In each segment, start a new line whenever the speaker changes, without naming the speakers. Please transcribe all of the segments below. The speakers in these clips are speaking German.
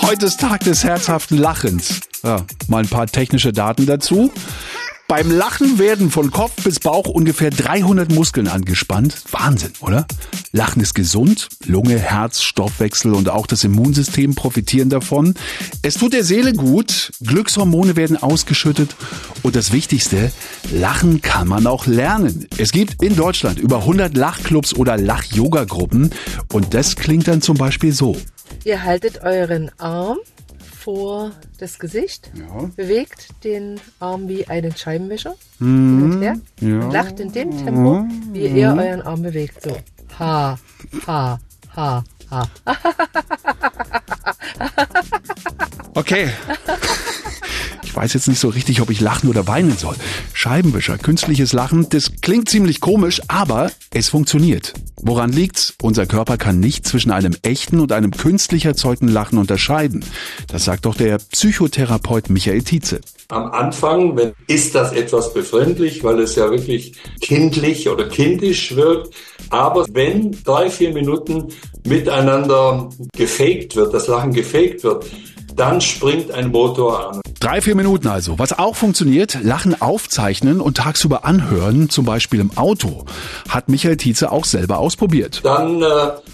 Heute ist Tag des herzhaften Lachens. Ja, mal ein paar technische Daten dazu. Beim Lachen werden von Kopf bis Bauch ungefähr 300 Muskeln angespannt. Wahnsinn, oder? Lachen ist gesund. Lunge, Herz, Stoffwechsel und auch das Immunsystem profitieren davon. Es tut der Seele gut. Glückshormone werden ausgeschüttet. Und das Wichtigste, Lachen kann man auch lernen. Es gibt in Deutschland über 100 Lachclubs oder Lach-Yoga-Gruppen. Und das klingt dann zum Beispiel so.
Ihr haltet euren Arm vor das Gesicht,
Ja.
bewegt den Arm wie einen Scheibenwischer
Mhm.
hin und her
Ja.
und lacht in dem Tempo, wie ihr euren Arm bewegt. So. Ha, ha, ha, ha.
Okay. Ich weiß jetzt nicht so richtig, ob ich lachen oder weinen soll. Scheibenwischer, künstliches Lachen, das klingt ziemlich komisch, aber es funktioniert. Woran liegt's? Unser Körper kann nicht zwischen einem echten und einem künstlich erzeugten Lachen unterscheiden. Das sagt doch der Psychotherapeut Michael Tietze.
Am Anfang wenn, ist das etwas befremdlich, weil es ja wirklich kindlich oder kindisch wirkt. Aber wenn drei, vier Minuten miteinander gefaked wird, das Lachen gefaked wird, dann springt ein Motor an.
Drei, vier Minuten also. Was auch funktioniert, Lachen aufzeichnen und tagsüber anhören, zum Beispiel im Auto. Hat Michael Tietze auch selber ausprobiert.
Dann äh,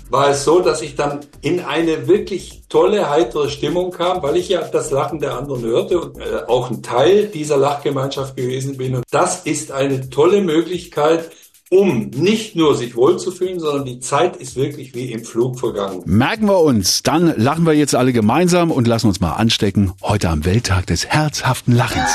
war es so, dass ich dann in eine wirklich tolle, heitere Stimmung kam, weil ich ja das Lachen der anderen hörte und äh, auch ein Teil dieser Lachgemeinschaft gewesen bin. Und das ist eine tolle Möglichkeit, um nicht nur sich wohlzufühlen, sondern die Zeit ist wirklich wie im Flug vergangen.
Merken wir uns. Dann lachen wir jetzt alle gemeinsam und lassen uns mal anstecken. Heute am Welttag des herzhaften Lachens.